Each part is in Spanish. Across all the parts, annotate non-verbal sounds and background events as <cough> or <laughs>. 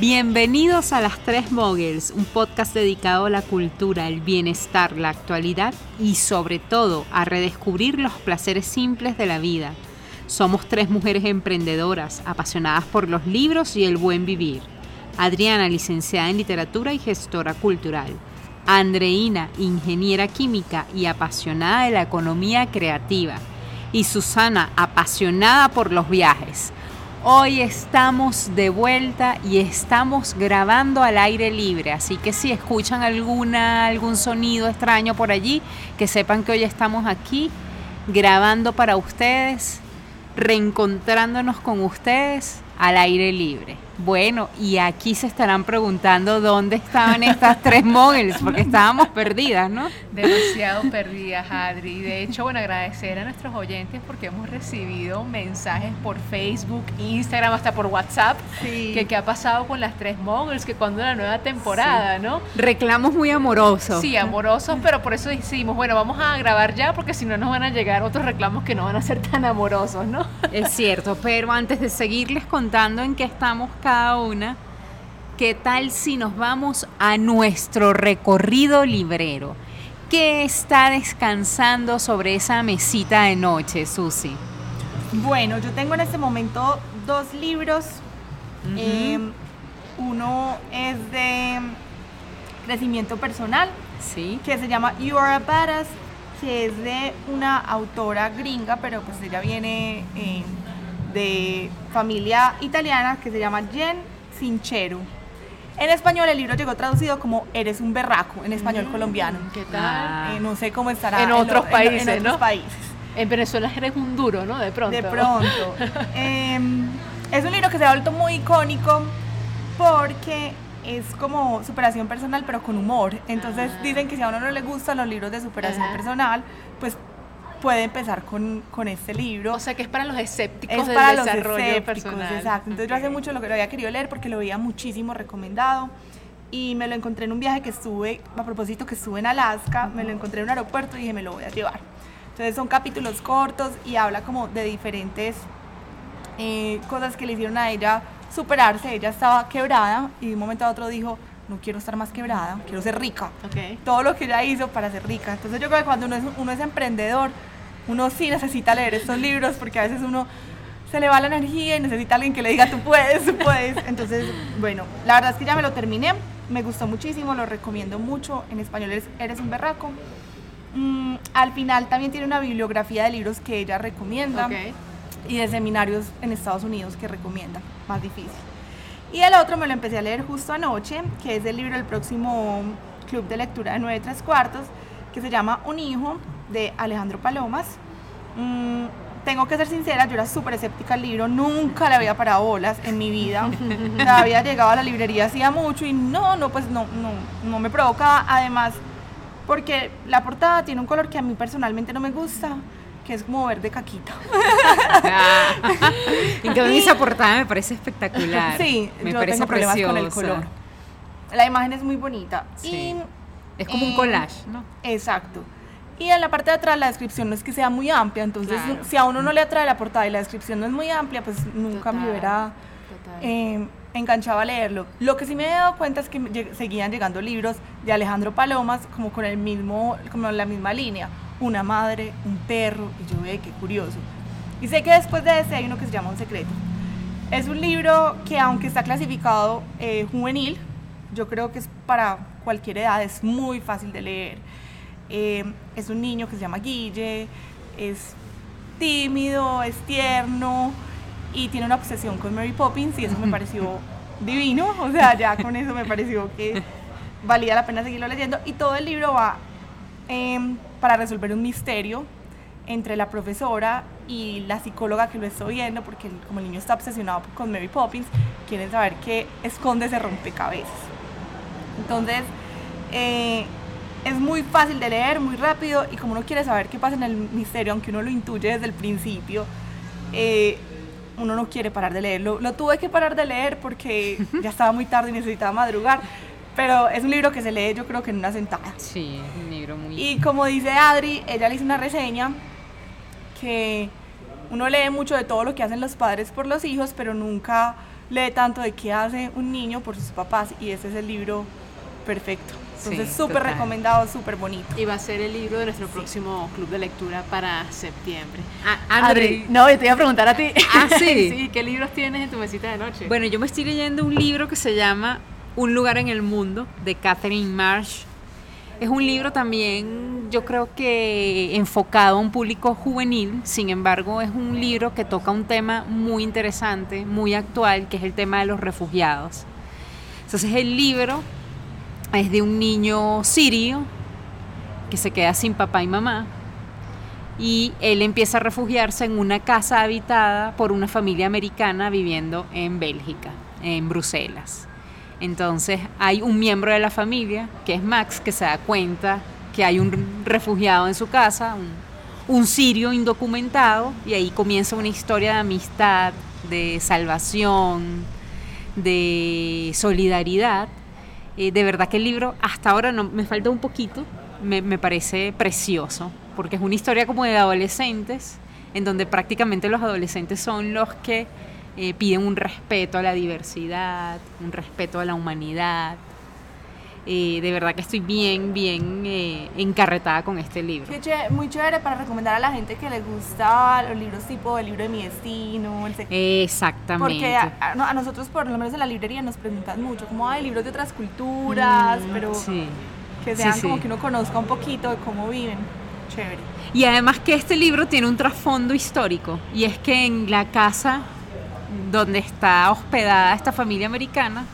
Bienvenidos a Las Tres Moguls, un podcast dedicado a la cultura, el bienestar, la actualidad y sobre todo a redescubrir los placeres simples de la vida. Somos tres mujeres emprendedoras, apasionadas por los libros y el buen vivir. Adriana, licenciada en literatura y gestora cultural. Andreina, ingeniera química y apasionada de la economía creativa. Y Susana, apasionada por los viajes. Hoy estamos de vuelta y estamos grabando al aire libre, así que si escuchan alguna algún sonido extraño por allí, que sepan que hoy estamos aquí grabando para ustedes, reencontrándonos con ustedes al aire libre. Bueno, y aquí se estarán preguntando dónde estaban estas tres móviles, porque estábamos perdidas, ¿no? Demasiado perdidas, Adri. De hecho, bueno, agradecer a nuestros oyentes porque hemos recibido mensajes por Facebook, Instagram, hasta por WhatsApp, que qué ha pasado con las tres moguls, que cuando la nueva temporada, ¿no? Reclamos muy amorosos. Sí, amorosos, pero por eso decidimos, bueno, vamos a grabar ya, porque si no nos van a llegar otros reclamos que no van a ser tan amorosos, ¿no? Es cierto, pero antes de seguirles contando en qué estamos cada una, ¿qué tal si nos vamos a nuestro recorrido librero? ¿Qué está descansando sobre esa mesita de noche, Susi? Bueno, yo tengo en este momento dos libros. Eh, uno es de crecimiento personal, Sí. que se llama You Are a Badass, que es de una autora gringa, pero pues ella viene eh, de familia italiana, que se llama Jen Sinchero. En español el libro llegó traducido como Eres un berraco, en español colombiano. ¿Qué tal? Ah. Eh, no sé cómo estará En otros países, en otros ¿no? países. En Venezuela eres un duro, ¿no? De pronto. De pronto. <laughs> Em, es un libro que se ha vuelto muy icónico porque es como superación personal, pero con humor. Entonces Ah. dicen que si a uno no le gustan los libros de superación Ajá. personal, pues puede empezar con, con este libro. O sea, que es para los escépticos es del para los desarrollo escépticos, personal. exacto. Entonces yo hace mucho lo que lo había querido leer porque lo veía muchísimo recomendado y me lo encontré en un viaje que estuve, a propósito que estuve en Alaska, me lo encontré en un aeropuerto y dije me lo voy a llevar. Entonces son capítulos cortos y habla como de diferentes eh, cosas que le hicieron a ella superarse. Ella estaba quebrada y de un momento a otro dijo, no quiero estar más quebrada, quiero ser rica. Ok. Todo lo que ella hizo para ser rica. Entonces yo creo que cuando uno es, uno es emprendedor, uno sí necesita leer estos libros porque a veces uno se le va la energía y necesita alguien que le diga tú puedes, tú puedes. Entonces, bueno, la verdad es que ya me lo terminé, me gustó muchísimo, lo recomiendo mucho. En español es Eres un berraco. Mm, al final también tiene una bibliografía de libros que ella recomienda Ok. y de seminarios en Estados Unidos que recomienda, más difícil. Y el otro me lo empecé a leer justo anoche, que es el libro del próximo club de lectura de 9 3 cuartos, que se llama Un hijo, de Alejandro Palomas. Mm, tengo que ser sincera, yo era súper escéptica al libro, nunca le había parado bolas en mi vida. <laughs> Sea, había llegado a la librería hacía mucho y no, no, pues no, no, no me provocaba. Además, porque la portada tiene un color que a mí personalmente no me gusta, que es como verde caquita. <laughs> En cambio, esa portada me parece espectacular. Sí, me yo parece tengo problemas con el preciosa. color. La imagen es muy bonita. Sí. Y, Es como un eh, collage, ¿no? Exacto. Y en la parte de atrás la descripción no es que sea muy amplia, entonces Claro. si a uno no le atrae la portada y la descripción no es muy amplia, pues nunca me Total, hubiera total. eh, enganchado a leerlo. Lo que sí me he dado cuenta es que me lleg- seguían llegando libros de Alejandro Palomas como con el mismo, como la misma línea, una madre, un perro, y yo ve qué curioso. Y sé que después de ese hay uno que se llama Un secreto. Es un libro que aunque está clasificado eh, juvenil, yo creo que es para cualquier edad, es muy fácil de leer. Eh, es un niño que se llama Guille, es tímido, es tierno y tiene una obsesión con Mary Poppins y eso me <laughs> pareció divino, o sea, ya con eso me pareció que valía la pena seguirlo leyendo y todo el libro va em, para resolver un misterio entre la profesora y la psicóloga que lo está viendo, porque como el niño está obsesionado con Mary Poppins, quieren saber qué esconde ese rompecabezas. Entonces, eh, es muy fácil de leer, muy rápido, y como uno quiere saber qué pasa en el misterio, aunque uno lo intuye desde el principio, eh, uno no quiere parar de leerlo. Lo tuve que parar de leer porque <laughs> ya estaba muy tarde y necesitaba madrugar, pero es un libro que se lee yo creo que en una sentada. Sí, es un libro muy... Y como dice Adri, ella le hizo una reseña que uno lee mucho de todo lo que hacen los padres por los hijos, pero nunca lee tanto de qué hace un niño por sus papás y ese es el libro perfecto. Entonces, súper recomendado, súper bonito. Y va a ser el libro de nuestro próximo club de lectura para septiembre. Ah, Adri, no, yo te iba a preguntar a ti. Ah, sí. <laughs> sí. ¿Qué libros tienes en tu mesita de noche? Bueno, yo me estoy leyendo un libro que se llama Un lugar en el mundo, de Catherine Marsh. Es un libro también, yo creo que enfocado a un público juvenil, sin embargo es un libro que toca un tema muy interesante, muy actual, que es el tema de los refugiados. Entonces el libro es de un niño sirio que se queda sin papá y mamá y él empieza a refugiarse en una casa habitada por una familia americana viviendo en Bélgica, en Bruselas. Entonces hay un miembro de la familia, que es Max, que se da cuenta que hay un refugiado en su casa, un, sirio indocumentado, y ahí comienza una historia de amistad, de salvación, de solidaridad eh, de verdad que el libro hasta ahora no, me falta un poquito, me, parece precioso, porque es una historia como de adolescentes, en donde prácticamente los adolescentes son los que eh, piden un respeto a la diversidad, un respeto a la humanidad, eh, de verdad que estoy bien, bien eh, encarretada con este libro. muy chévere para recomendar a la gente que le gusta los libros tipo El libro de mi destino. Exactamente. Porque a, nosotros, por lo menos en la librería, nos preguntan mucho, como hay libros de otras culturas, mm, pero que sean como que uno conozca un poquito de cómo viven. Chévere. Y además que este libro tiene un trasfondo histórico, y es que en la casa donde está hospedada esta familia americana,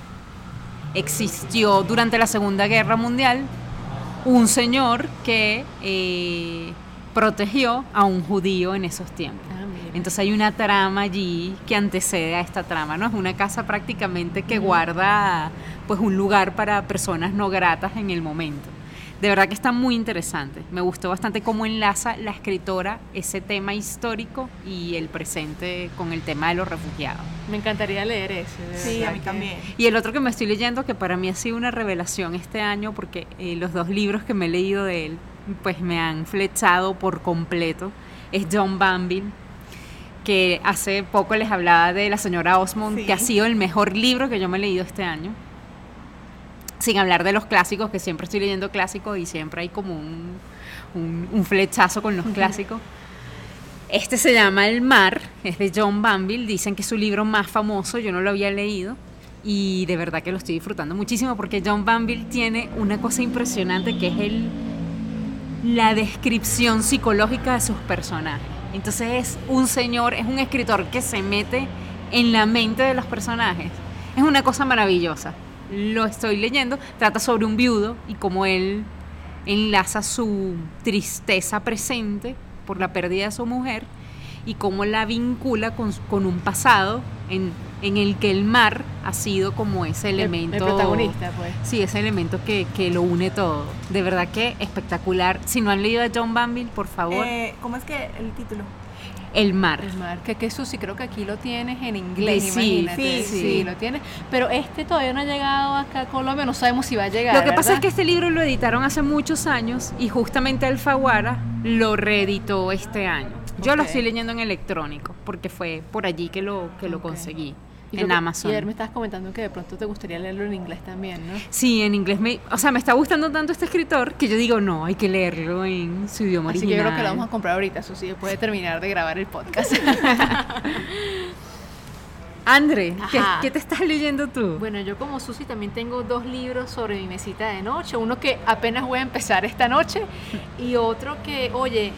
existió durante la Segunda Guerra Mundial un señor que eh, protegió a un judío en esos tiempos. Ah, Entonces hay una trama allí que antecede a esta trama, ¿no? Es una casa prácticamente que guarda pues un lugar para personas no gratas en el momento. De verdad que está muy interesante. Me gustó bastante cómo enlaza la escritora ese tema histórico y el presente con el tema de los refugiados. Me encantaría leer ese. Sí, a mí también. Y el otro que me estoy leyendo, que para mí ha sido una revelación este año, porque eh, los dos libros que me he leído de él, pues me han flechado por completo, es John Banville que hace poco les hablaba de la señora Osmond, que ha sido el mejor libro que yo me he leído este año sin hablar de los clásicos, que siempre estoy leyendo clásicos y siempre hay como un, un, flechazo con los clásicos. Este se llama El Mar, es de John Banville, dicen que es su libro más famoso, yo no lo había leído y de verdad que lo estoy disfrutando muchísimo porque John Banville tiene una cosa impresionante que es el, la descripción psicológica de sus personajes. Entonces es un señor, es un escritor que se mete en la mente de los personajes. Es una cosa maravillosa lo estoy leyendo, trata sobre un viudo y cómo él enlaza su tristeza presente por la pérdida de su mujer y cómo la vincula con, un pasado en, el que el mar ha sido como ese elemento. El, protagonista, pues. Sí, ese elemento que, lo une todo. De verdad que espectacular. Si no han leído a John Banville, por favor. Eh, ¿Cómo es que el título? El mar. El mar, que, que sí creo que aquí lo tienes en inglés, sí, imagínate. Sí, sí, lo tienes. Pero este todavía no ha llegado acá a Colombia, no sabemos si va a llegar. Lo que pasa es que este libro lo editaron hace muchos años y justamente Alfaguara lo reeditó este año. Yo lo estoy leyendo en electrónico porque fue por allí que lo, que lo conseguí en Amazon. Y ayer me estabas comentando que de pronto te gustaría leerlo en inglés también, ¿no? Sí, en inglés me, o sea, me está gustando tanto este escritor que yo digo, no, hay que leerlo en su idioma Así original. que yo creo que lo vamos a comprar ahorita, Susi, después de terminar de grabar el podcast. <laughs> André, ¿qué, te estás leyendo tú? Bueno, yo como Susi también tengo dos libros sobre mi mesita de noche. Uno que apenas voy a empezar esta noche y otro que, oye,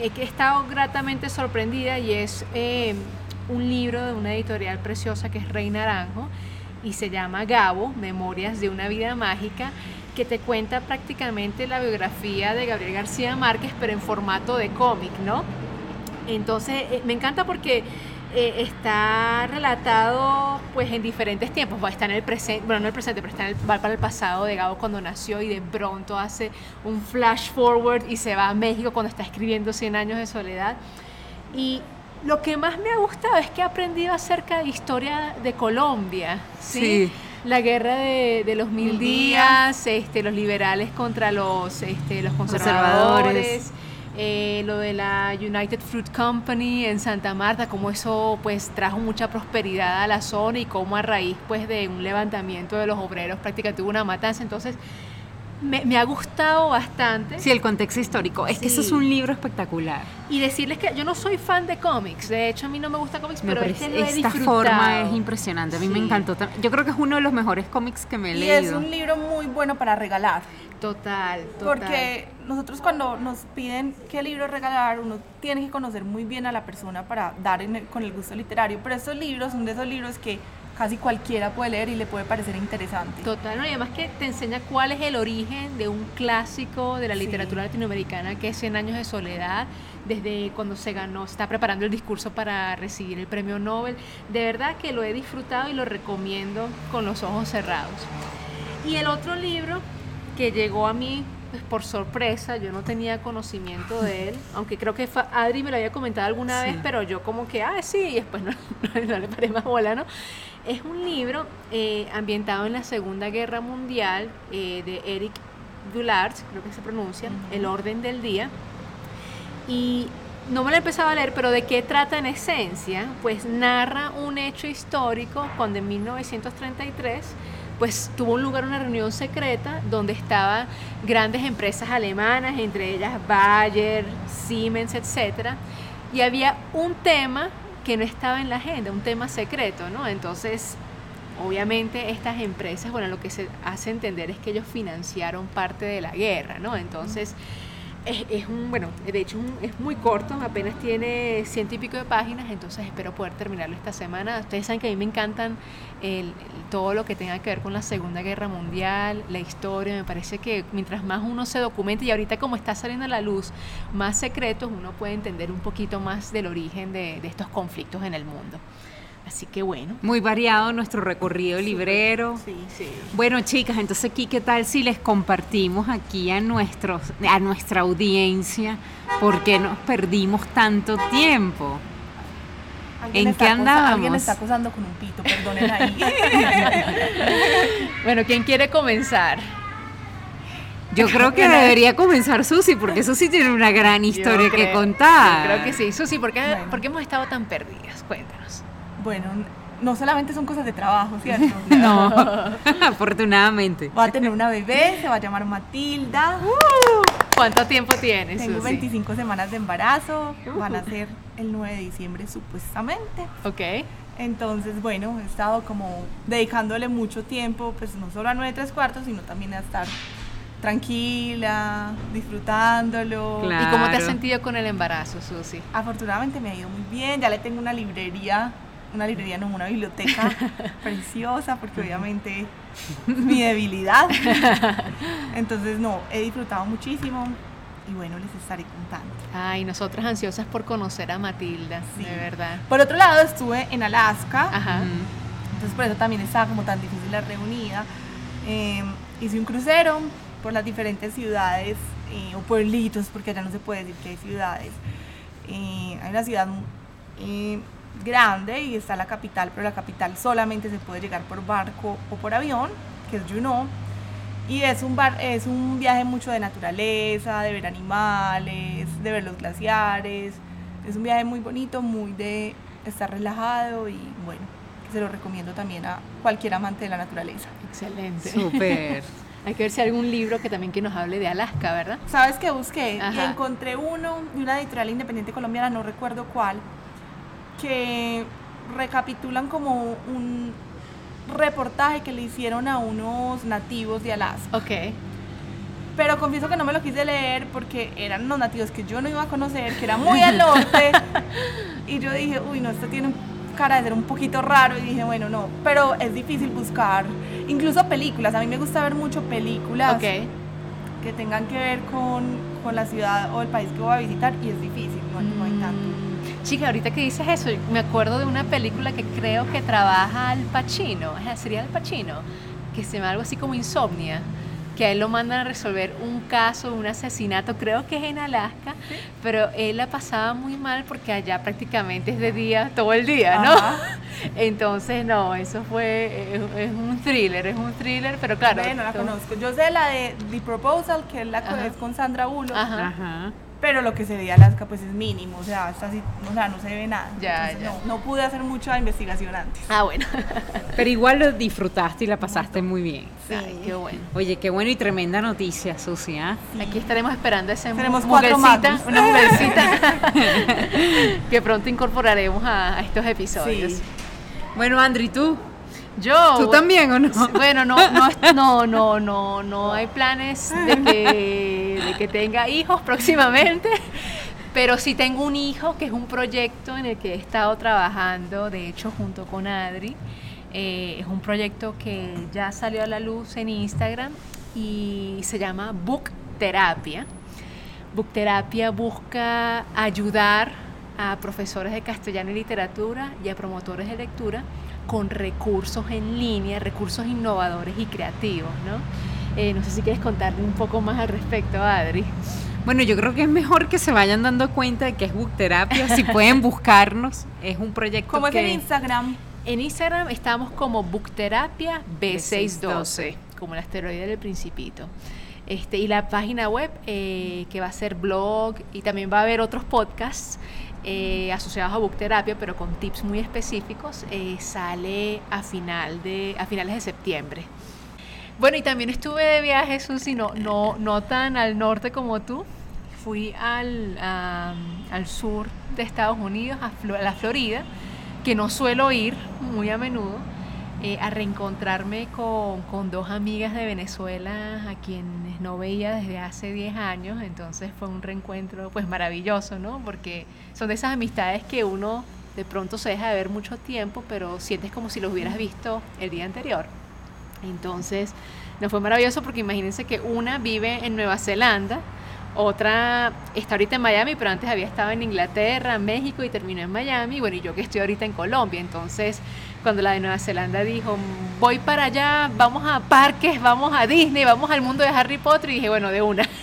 he estado gratamente sorprendida y es eh, un libro de una editorial preciosa que es Rey Naranjo y se llama Gabo, Memorias de una vida mágica, que te cuenta prácticamente la biografía de Gabriel García Márquez, pero en formato de cómic, ¿no? Entonces, eh, me encanta porque eh, está relatado pues en diferentes tiempos, va, está en el presente, bueno, no el presente, pero está en el, va para el pasado de Gabo cuando nació y de pronto hace un flash forward y se va a México cuando está escribiendo 100 años de soledad. Y lo que más me ha gustado es que he aprendido acerca de historia de Colombia. Sí. La guerra de, los mil días, este, los liberales contra los, este, los conservadores. Eh, lo de la United Fruit Company en Santa Marta, cómo eso pues trajo mucha prosperidad a la zona y cómo a raíz pues de un levantamiento de los obreros prácticamente tuvo una matanza. Entonces, me, ha gustado bastante. Sí, el contexto histórico. Es que eso es un libro espectacular. Y decirles que yo no soy fan de cómics. De hecho, a mí no me gusta cómics, pero este esta forma es impresionante. A mí me encantó. Yo creo que es uno de los mejores cómics que me he leído. Y es un libro muy bueno para regalar. Total, total. Porque nosotros cuando nos piden qué libro regalar, uno tiene que conocer muy bien a la persona para dar con el gusto literario. Pero estos libros son de esos libros que casi cualquiera puede leer y le puede parecer interesante. Total, y además que te enseña cuál es el origen de un clásico de la literatura latinoamericana que es Cien años de soledad, desde cuando se ganó, se está preparando el discurso para recibir el premio Nobel. De verdad que lo he disfrutado y lo recomiendo con los ojos cerrados. Y el otro libro que llegó a mí pues, por sorpresa, yo no tenía conocimiento de él, aunque creo que Adri me lo había comentado alguna vez, pero yo como que, ah, sí, y después <laughs> no, le paré más bola, ¿no? Es un libro eh, ambientado en la Segunda Guerra Mundial eh, de Eric Dullard, creo que se pronuncia, El Orden del Día. Y no me lo empezaba a leer, pero ¿de qué trata en esencia? Pues narra un hecho histórico cuando en 1933 pues tuvo un lugar una reunión secreta donde estaban grandes empresas alemanas, entre ellas Bayer, Siemens, etcétera, y había un tema que no estaba en la agenda, un tema secreto, ¿no? Entonces, obviamente estas empresas, bueno, lo que se hace entender es que ellos financiaron parte de la guerra, ¿no? Entonces, es, un, bueno, de hecho es muy corto, apenas tiene ciento y pico de páginas, entonces espero poder terminarlo esta semana. Ustedes saben que a mí me encantan todo lo que tenga que ver con la Segunda Guerra Mundial, la historia, me parece que mientras más uno se documente y ahorita como está saliendo a la luz más secretos, uno puede entender un poquito más del origen de estos conflictos en el mundo. Así que bueno. Muy variado nuestro recorrido librero. Sí, sí. Bueno, chicas, entonces aquí qué tal si les compartimos aquí a nuestros a nuestra audiencia por qué nos perdimos tanto tiempo. ¿En qué andábamos? Alguien está acusando con un pito, perdonen ahí. <laughs> bueno, ¿quién quiere comenzar? <laughs> Yo creo que debería comenzar Susi, porque Susi tiene una gran historia que contar. creo que sí. Susi, ¿por qué, ¿por qué hemos estado tan perdidas? Cuéntanos. Bueno, no solamente son cosas de trabajo, ¿cierto? <laughs> no, <laughs> afortunadamente. Va a tener una bebé, se va a llamar Matilda. Uh, ¿Cuánto tiempo tienes? Tengo 25 semanas de embarazo, van a uh. ser el 9 de diciembre supuestamente. Ok. Entonces, bueno, he estado como dedicándole mucho tiempo, pues no solo a 9 tres cuartos, sino también a estar tranquila, disfrutándolo. ¿Y cómo te has sentido con el embarazo, Susi? Afortunadamente me ha ido muy bien, ya le tengo una librería una librería, no una biblioteca <laughs> preciosa, porque obviamente <laughs> mi debilidad. Entonces, no, he disfrutado muchísimo y bueno, les estaré contando. Ay, nosotras ansiosas por conocer a Matilda, de verdad. Por otro lado, estuve en Alaska, entonces por eso también estaba como tan difícil la reunida. Em, hice un crucero por las diferentes ciudades eh, o pueblitos, porque allá no se puede decir que hay ciudades. Eh, hay una ciudad eh, grande y está la capital, pero la capital solamente se puede llegar por barco o por avión, que es Juneau. Y es un, bar, es un viaje mucho de naturaleza, de ver animales, de ver los glaciares. Es un viaje muy bonito, muy de estar relajado y bueno, se lo recomiendo también a cualquier amante de la naturaleza. Excelente. Súper. <laughs> Hay que ver si hay algún libro que también que nos hable de Alaska, ¿verdad? ¿Sabes qué busqué? Y encontré uno de una editorial independiente colombiana, no recuerdo cuál, que recapitulan como un reportaje que le hicieron a unos nativos de Alaska. Ok. Pero confieso que no me lo quise leer porque eran unos nativos que yo no iba a conocer, que era muy al norte. <laughs> y yo dije, uy, no, esto tiene cara de ser un poquito raro. Y dije, bueno, no. Pero es difícil buscar, incluso películas. A mí me gusta ver mucho películas que tengan que ver con, con, la ciudad o el país que voy a visitar y es difícil, no, no hay tanto. Chica, ahorita que dices eso, me acuerdo de una película que creo que trabaja Al Pacino, sería Al Pacino, que se llama algo así como Insomnia. que a él lo mandan a resolver un caso, un asesinato, creo que es en Alaska, pero él la pasaba muy mal porque allá prácticamente es de día todo el día, ¿no? <laughs> Entonces, no, eso fue, es, un thriller, es un thriller, pero claro. no la conozco. Yo sé la de The Proposal, que es la que es con Sandra Bullock. Ajá pero lo que se ve Alaska pues es mínimo, o sea, está así, o sea, no se ve nada. Ya, ya. No, no, pude hacer mucha investigación antes. Ah, bueno. <laughs> pero igual lo disfrutaste y la pasaste muy bien. Sí, qué bueno. Oye, qué bueno y tremenda noticia, Susi, ¿ah? Aquí estaremos esperando ese Tenemos cuatro una mujercita <laughs> <laughs> que pronto incorporaremos a, estos episodios. Bueno, Andri, ¿tú? Yo. ¿Tú también o no? Bueno, no, no, no, no, no, no hay planes de que, de que tenga hijos <laughs> próximamente. Pero sí tengo un hijo que es un proyecto en el que he estado trabajando, de hecho, junto con Adri. Eh, es un proyecto que ya salió a la luz en Instagram y se llama Book Terapia. Book Terapia busca ayudar a profesores de castellano y literatura y a promotores de lectura con recursos en línea, recursos innovadores y creativos, ¿no? Eh, no sé si quieres contarle un poco más al respecto, Adri. Bueno, yo creo que es mejor que se vayan dando cuenta de que es Bookterapia. Si pueden <laughs> buscarnos, es un proyecto ¿Cómo es en Instagram? En Instagram estamos como Bookterapia B612, como el asteroide del Principito. Este, y la página web eh, que va a ser blog y también va a haber otros podcasts eh, asociados a book terapia, pero con tips muy específicos, eh, sale a, final de, a finales de septiembre. Bueno, y también estuve de viaje, Susi, no, no, no tan al norte como tú. Fui al, al sur de Estados Unidos, a, la Florida, que no suelo ir muy a menudo eh, a reencontrarme con, dos amigas de Venezuela a quienes no veía desde hace 10 años, entonces fue un reencuentro pues maravilloso, ¿no? Porque son de esas amistades que uno de pronto se deja de ver mucho tiempo, pero sientes como si los hubieras visto el día anterior. Entonces, nos fue maravilloso porque imagínense que una vive en Nueva Zelanda, otra está ahorita en Miami, pero antes había estado en Inglaterra, México y terminó en Miami. Bueno, y yo que estoy ahorita en Colombia. Entonces, cuando la de Nueva Zelanda dijo, voy para allá, vamos a parques, vamos a Disney, vamos al mundo de Harry Potter, y dije, bueno, de una. <laughs>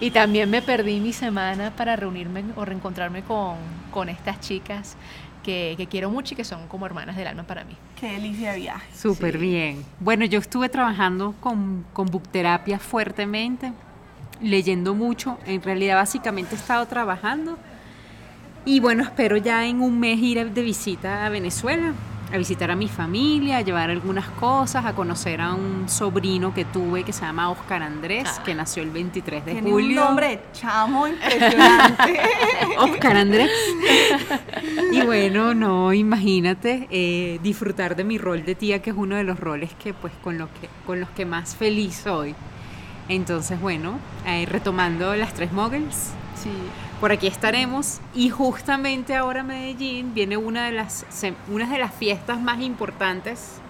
Y también me perdí mi semana para reunirme o reencontrarme con, con estas chicas que, que, quiero mucho y que son como hermanas del alma para mí. Qué delicia de viaje. Súper bien. Bueno, yo estuve trabajando con, con Bookterapia fuertemente, leyendo mucho. En realidad, básicamente he estado trabajando. Y bueno, espero ya en un mes ir de visita a Venezuela a visitar a mi familia, a llevar algunas cosas, a conocer a un sobrino que tuve que se llama Oscar Andrés, ah. que nació el 23 de Tiene julio. Un nombre chamo impresionante. <laughs> Oscar Andrés. Y bueno, no, imagínate eh, disfrutar de mi rol de tía, que es uno de los roles que pues con los que, con los que más feliz soy. Entonces, bueno, eh, retomando las tres muggles. Sí por aquí estaremos y justamente ahora Medellín viene una de las, de las fiestas más importantes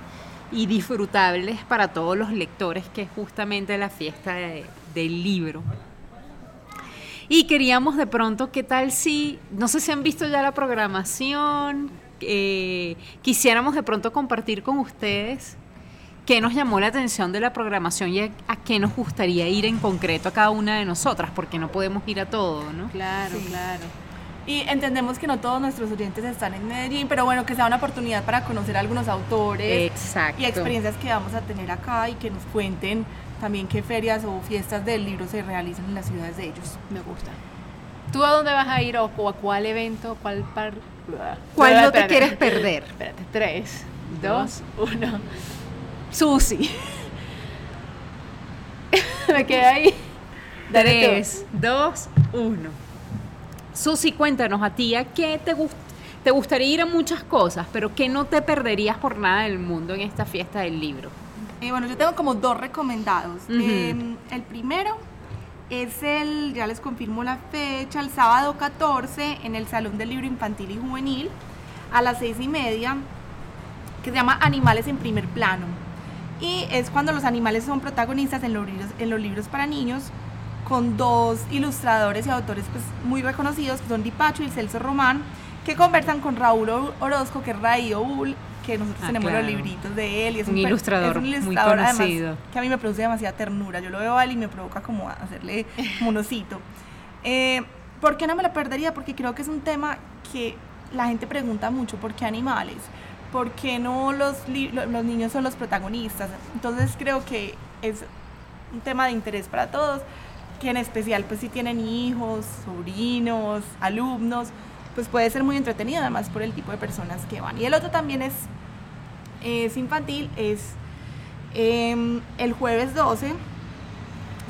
y disfrutables para todos los lectores, que es justamente la fiesta del libro. Y queríamos de pronto, ¿qué tal si, no sé si han visto ya la programación, eh, quisiéramos de pronto compartir con ustedes qué nos llamó la atención de la programación y a, qué nos gustaría ir en concreto a cada una de nosotras, porque no podemos ir a todo, ¿no? Claro, claro. Y entendemos que no todos nuestros oyentes están en Medellín, pero bueno, que sea una oportunidad para conocer a algunos autores y experiencias que vamos a tener acá y que nos cuenten también qué ferias o fiestas del libro se realizan en las ciudades de ellos. Me gusta. ¿Tú a dónde vas a ir o, a cuál evento, cuál par... ¿Cuál no te quieres perder? Espérate, tres, dos, uno. Susi. <laughs> Me quedé ahí. Tres, dos, uno. Susi, cuéntanos a ti, ¿a qué te, te gustaría ir a muchas cosas, pero qué no te perderías por nada del mundo en esta fiesta del libro? Eh, bueno, yo tengo como dos recomendados. Em, el primero es el, ya les confirmo la fecha, el sábado 14 en el Salón del Libro Infantil y Juvenil a las seis y media, que se llama Animales en primer plano y es cuando los animales son protagonistas en los libros, en los libros para niños con dos ilustradores y autores pues, muy reconocidos que son Dipacho y Celso Román que conversan con Raúl Orozco que es Raío Bull que nosotros ah, tenemos los libritos de él. Y es un, ilustrador, muy conocido. que a mí me produce demasiada ternura. Yo lo veo a él y me provoca como hacerle monosito. Eh, ¿Por qué no me lo perdería? Porque creo que es un tema que la gente pregunta mucho, ¿por qué animales? ¿Por qué no los, los niños son los protagonistas? Entonces creo que es un tema de interés para todos, que en especial pues si tienen hijos, sobrinos, alumnos, pues puede ser muy entretenido además por el tipo de personas que van. Y el otro también es, es infantil, es em, el jueves 12,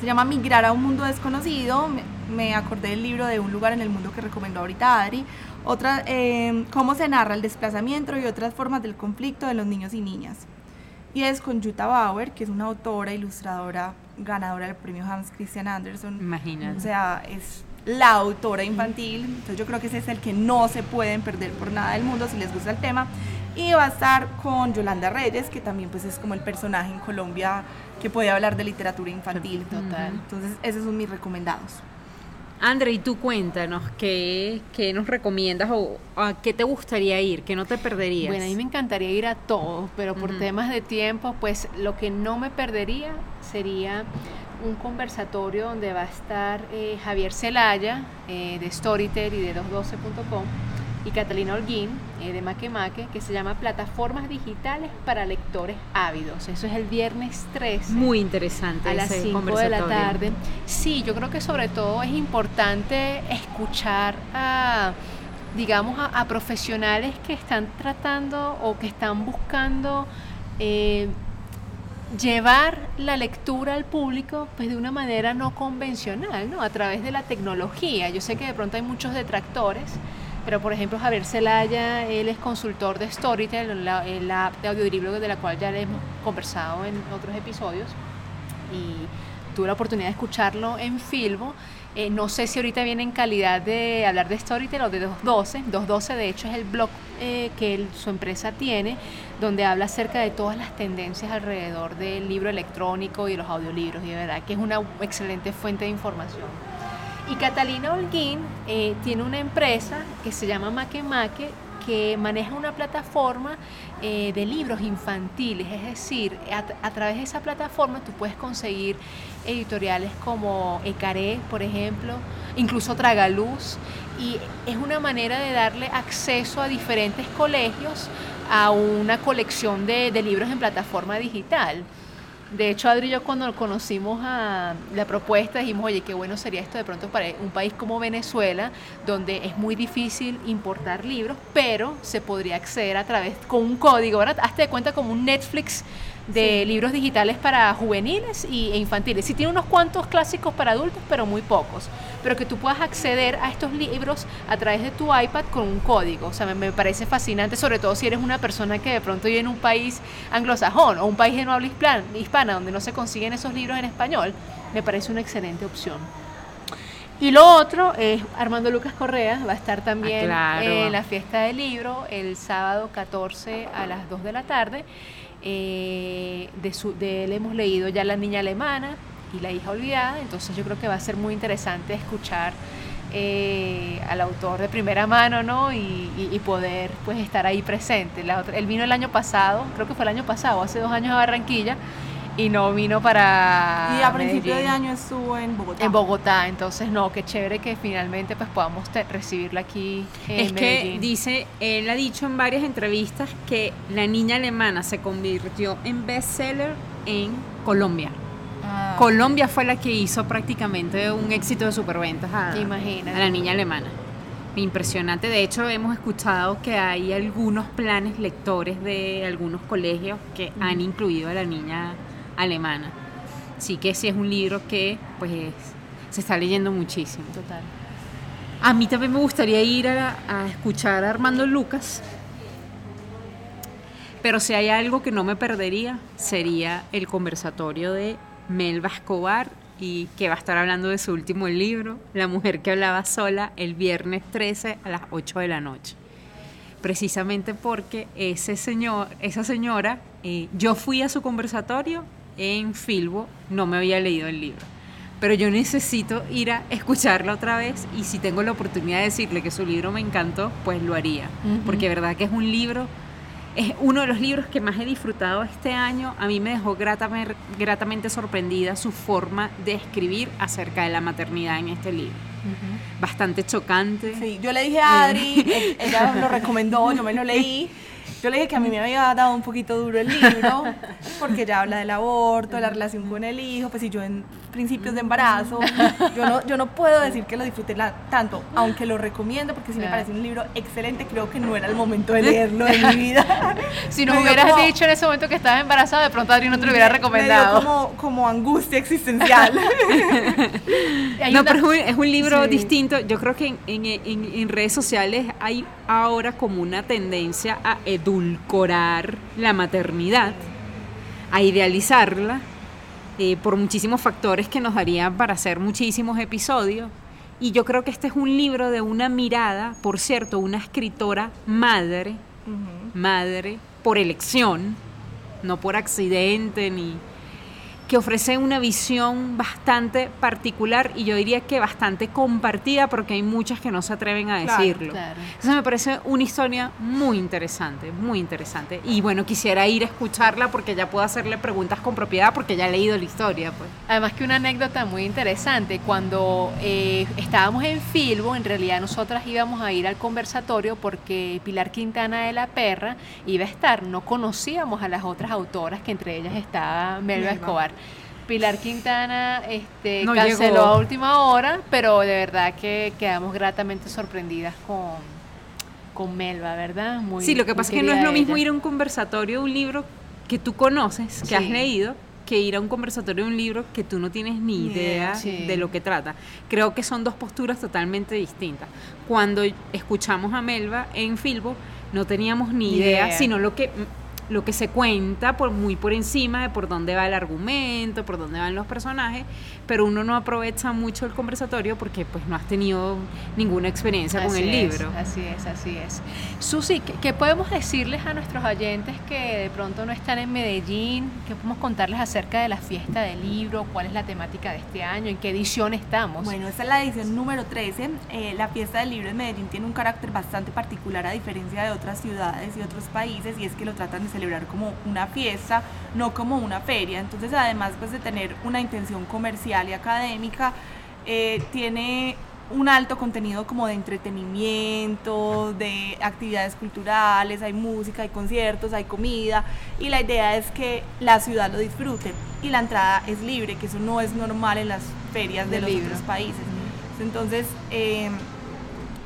se llama Migrar a un mundo desconocido, me, acordé del libro de Un lugar en el mundo que recomendó ahorita Adri, otra, em, cómo se narra el desplazamiento y otras formas del conflicto de los niños y niñas. Y es con Jutta Bauer, que es una autora, ilustradora, ganadora del premio Hans Christian Andersen. Imagínate. O sea, es la autora infantil. Entonces yo creo que ese es el que no se pueden perder por nada del mundo si les gusta el tema. Y va a estar con Yolanda Reyes, que también pues es como el personaje en Colombia que puede hablar de literatura infantil. Total. Entonces esos son mis recomendados. André, y tú cuéntanos, ¿qué, qué nos recomiendas o a qué te gustaría ir, qué no te perderías? Bueno, a mí me encantaría ir a todos, pero por temas de tiempo, pues lo que no me perdería sería un conversatorio donde va a estar eh, Javier Celaya eh, de Storytel y de 212.com y Catalina Holguín eh, de Maquemaque que se llama Plataformas Digitales para Lectores Ávidos. Eso es el viernes 13. Muy interesante. A las 5 de la tarde. Sí, yo creo que sobre todo es importante escuchar a digamos, a, profesionales que están tratando o que están buscando eh, llevar la lectura al público pues de una manera no convencional, ¿no? A través de la tecnología. Yo sé que de pronto hay muchos detractores, pero por ejemplo Javier Celaya, él es consultor de Storytel, la, el app de audiolibro de la cual ya le hemos conversado en otros episodios y tuve la oportunidad de escucharlo en Filbo eh, no sé si ahorita viene en calidad de hablar de Storytel o de 212. 212 de hecho es el blog eh, que su empresa tiene, donde habla acerca de todas las tendencias alrededor del libro electrónico y los audiolibros. Y de verdad que es una excelente fuente de información. Y Catalina Holguín eh, tiene una empresa que se llama Make, que maneja una plataforma eh, de libros infantiles, es decir, a, través de esa plataforma tú puedes conseguir editoriales como Ecaré, por ejemplo, incluso Tragaluz, y es una manera de darle acceso a diferentes colegios a una colección de libros en plataforma digital. De hecho, Adri y yo cuando conocimos a la propuesta dijimos, oye, qué bueno sería esto de pronto para un país como Venezuela, donde es muy difícil importar libros, pero se podría acceder a través con un código, ¿verdad? Hazte de cuenta como un Netflix de libros digitales para juveniles y, e infantiles. Sí tiene unos cuantos clásicos para adultos, pero muy pocos. Pero que tú puedas acceder a estos libros a través de tu iPad con un código. O sea, me, parece fascinante, sobre todo si eres una persona que de pronto vive en un país anglosajón o un país de no habla hispana, donde no se consiguen esos libros en español. Me parece una excelente opción. Y lo otro es Armando Lucas Correa, va a estar también ah, en la fiesta del libro el sábado 14 a las 2 de la tarde. Eh, de, su, de él hemos leído ya La Niña Alemana y La Hija Olvidada, entonces yo creo que va a ser muy interesante escuchar eh, al autor de primera mano, ¿no? Y, poder pues estar ahí presente. La él vino el año pasado, creo que fue el año pasado, hace dos años a Barranquilla, y no vino para. Y a principio de año estuvo en Bogotá. En Bogotá, entonces no, qué chévere que finalmente pues podamos recibirla aquí. En es que dice, él ha dicho en varias entrevistas que La Niña Alemana se convirtió en bestseller en Colombia. Ah. Colombia fue la que hizo prácticamente un éxito de superventas a, a La Niña Alemana. Impresionante. De hecho, hemos escuchado que hay algunos planes lectores de algunos colegios que han incluido a la niña alemana. Sí que sí es un libro que pues se está leyendo muchísimo. Total. A mí también me gustaría ir a, escuchar a Armando Lucas, pero si hay algo que no me perdería sería el conversatorio de Melba Escobar y que va a estar hablando de su último libro, La mujer que hablaba sola, el viernes 13 a las 8 de la noche. Precisamente porque ese señor, esa señora, eh, yo fui a su conversatorio en Filbo, no me había leído el libro. Pero yo necesito ir a escucharla otra vez y si tengo la oportunidad de decirle que su libro me encantó, pues lo haría. Porque verdad que es un libro es uno de los libros que más he disfrutado este año. A mí me dejó gratamente sorprendida su forma de escribir acerca de la maternidad en este libro. Bastante chocante. Sí, yo le dije a Adri, <laughs> ella lo recomendó, yo me lo leí. Yo le dije que a mí me había dado un poquito duro el libro, porque ya habla del aborto, de la relación con el hijo, pues si yo en principios de embarazo, yo no, yo no puedo decir que lo disfruté tanto, aunque lo recomiendo porque sí me parece un libro excelente, creo que no era el momento de leerlo en mi vida. <laughs> si no hubieras dicho en ese momento que estabas embarazada, de pronto Adri no te lo hubiera recomendado. como, como angustia existencial. <laughs> no, pero es un, libro distinto. Yo creo que en, en, en redes sociales hay ahora como una tendencia a edulcorar la maternidad, a idealizarla, eh, por muchísimos factores que nos darían para hacer muchísimos episodios. Y yo creo que este es un libro de una mirada, por cierto, una escritora madre, madre por elección, no por accidente ni, que ofrece una visión bastante particular y yo diría que bastante compartida porque hay muchas que no se atreven a decirlo. Claro, Entonces me parece una historia muy interesante, muy interesante. Y bueno, quisiera ir a escucharla porque ya puedo hacerle preguntas con propiedad porque ya he leído la historia. Pues. Además que una anécdota muy interesante, cuando eh, estábamos en Filbo, en realidad nosotras íbamos a ir al conversatorio porque Pilar Quintana de la Perra iba a estar, no conocíamos a las otras autoras, que entre ellas estaba Melba Escobar. Pilar Quintana este, canceló a última hora, pero de verdad que quedamos gratamente sorprendidas con, con Melba, ¿verdad? Muy, sí, lo que pasa es que no es lo mismo ir a un conversatorio de un libro que tú conoces, que has leído, que ir a un conversatorio de un libro que tú no tienes ni idea de lo que trata. Creo que son dos posturas totalmente distintas. Cuando escuchamos a Melba en Filbo, no teníamos ni idea, sino lo que lo que se cuenta por muy por encima de por dónde va el argumento, por dónde van los personajes, pero uno no aprovecha mucho el conversatorio porque pues no has tenido ninguna experiencia con el libro. Así es, así es. Susi, ¿qué, podemos decirles a nuestros oyentes que de pronto no están en Medellín? ¿Qué podemos contarles acerca de la fiesta del libro? ¿Cuál es la temática de este año? ¿En qué edición estamos? Bueno, esta es la edición número 13. Eh, la fiesta del libro en Medellín tiene un carácter bastante particular a diferencia de otras ciudades y otros países y es que lo tratan de celebrar como una fiesta, no como una feria. Entonces, además pues, de tener una intención comercial y académica, eh, tiene un alto contenido como de entretenimiento, de actividades culturales, hay música, hay conciertos, hay comida y la idea es que la ciudad lo disfrute y la entrada es libre, que eso no es normal en las ferias de, los otros países. Entonces eh,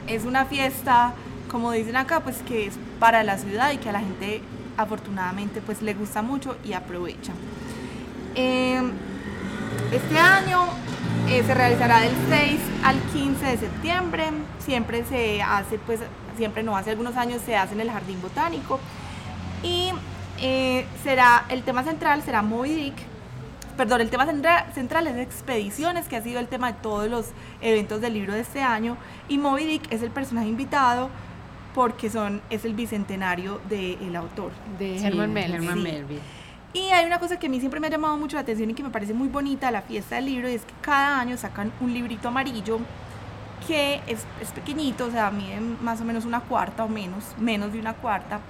es una fiesta, como dicen acá, pues que es para la ciudad y que a la gente afortunadamente pues le gusta mucho y aprovecha. Em, este año eh, se realizará del 6 al 15 de septiembre, siempre se hace pues, siempre no, hace algunos años se hace en el Jardín Botánico. Y eh, será, el tema central será Moby Dick, perdón, el tema central es expediciones, que ha sido el tema de todos los eventos del libro de este año, y Moby Dick es el personaje invitado porque son, es el bicentenario del autor. De Herman Melville. Y hay una cosa que a mí siempre me ha llamado mucho la atención y que me parece muy bonita la fiesta del libro, y es que cada año sacan un librito amarillo que es, es pequeñito, o sea, mide más o menos una cuarta o menos, menos de una cuarta,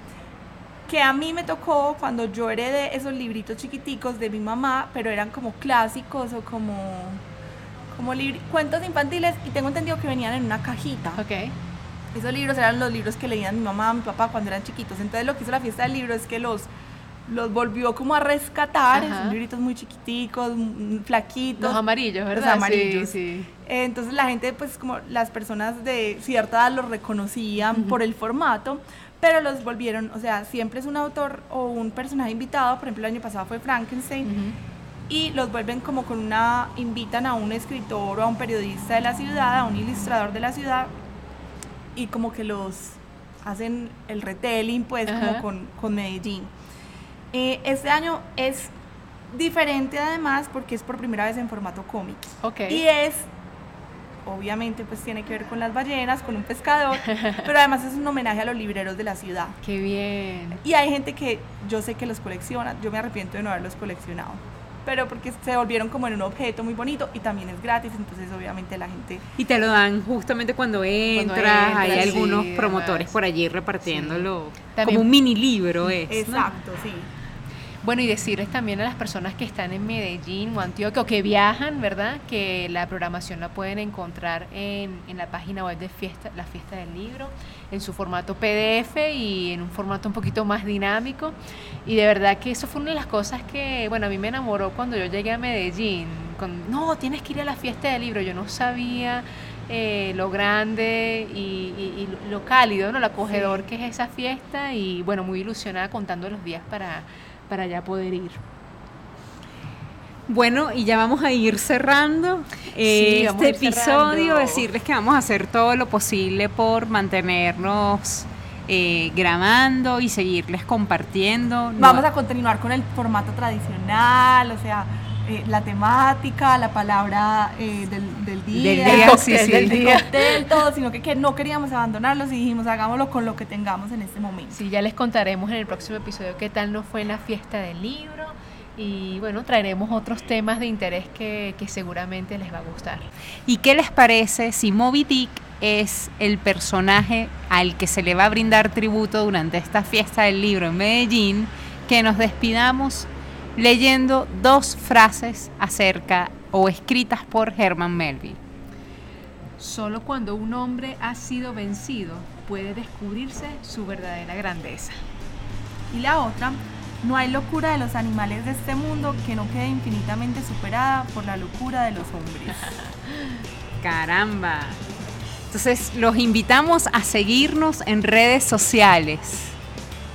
que a mí me tocó cuando yo heredé esos libritos chiquiticos de mi mamá, pero eran como clásicos o como, como cuentos infantiles y tengo entendido que venían en una cajita. Ok. Esos libros eran los libros que leían mi mamá, mi papá cuando eran chiquitos. Entonces lo que hizo la fiesta del libro es que los, los volvió como a rescatar. Son libritos muy chiquiticos, flaquitos. Los amarillos, ¿verdad? Los amarillos. Sí, Entonces la gente, pues como las personas de cierta edad los reconocían por el formato, pero los volvieron, o sea, siempre es un autor o un personaje invitado. Por ejemplo, el año pasado fue Frankenstein. Y los vuelven como con una, invitan a un escritor o a un periodista de la ciudad, a un ilustrador de la ciudad, y como que los hacen el retelling pues como con, con Medellín. Eh, este año es diferente además porque es por primera vez en formato cómic. Okay. Y es, obviamente pues tiene que ver con las ballenas, con un pescador, <laughs> pero además es un homenaje a los libreros de la ciudad. Qué bien. Y hay gente que yo sé que los colecciona, yo me arrepiento de no haberlos coleccionado. Pero porque se volvieron como en un objeto muy bonito y también es gratis, entonces obviamente la gente... Y te lo dan justamente cuando entras, hay algunos promotores por allí repartiéndolo, como un mini libro es. Exacto, sí. Bueno, y decirles también a las personas que están en Medellín o Antioquia o que viajan, ¿verdad? Que la programación la pueden encontrar en, en la página web de fiesta, la fiesta del libro, en su formato PDF y en un formato un poquito más dinámico. Y de verdad que eso fue una de las cosas que, bueno, a mí me enamoró cuando yo llegué a Medellín. Con, no, tienes que ir a la fiesta del libro. Yo no sabía eh, lo grande y, lo cálido, ¿no? lo acogedor que es esa fiesta y bueno, muy ilusionada contando los días para para ya poder ir. Bueno, y ya vamos a ir cerrando este episodio, decirles que vamos a hacer todo lo posible por mantenernos eh, grabando y seguirles compartiendo. Vamos a continuar con el formato tradicional, o sea, eh, la temática, la palabra eh, del, del, día, del día, sí, sí, del día. todo, sino que, que, no queríamos abandonarlos y dijimos hagámoslo con lo que tengamos en este momento. Sí, ya les contaremos en el próximo episodio qué tal nos fue en la fiesta del libro y bueno, traeremos otros temas de interés que, que seguramente les va a gustar. ¿Y qué les parece si Moby Dick es el personaje al que se le va a brindar tributo durante esta fiesta del libro en Medellín? Que nos despidamos leyendo dos frases acerca o escritas por Herman Melville. Solo cuando un hombre ha sido vencido puede descubrirse su verdadera grandeza. Y la otra, no hay locura de los animales de este mundo que no quede infinitamente superada por la locura de los hombres. <laughs> Caramba. Entonces los invitamos a seguirnos en redes sociales.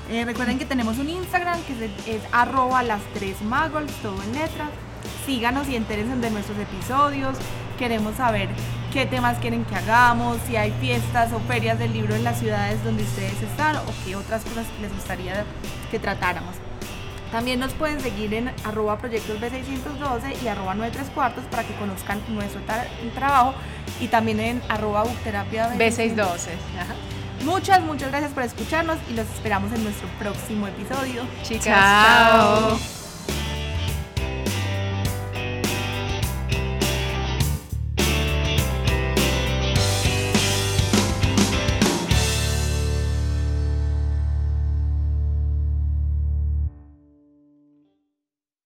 Eh, recuerden que tenemos un Instagram que es, arroba las tres magos, todo en letras. Síganos y enteren de nuestros episodios. Queremos saber qué temas quieren que hagamos, si hay fiestas o ferias del libro en las ciudades donde ustedes están o qué otras cosas les gustaría que tratáramos. También nos pueden seguir en arroba proyectos B612 y arroba 93 cuartos para que conozcan nuestro trabajo y también en arroba bookterapia B612. Muchas, muchas gracias por escucharnos y los esperamos en nuestro próximo episodio. Chicas, chao.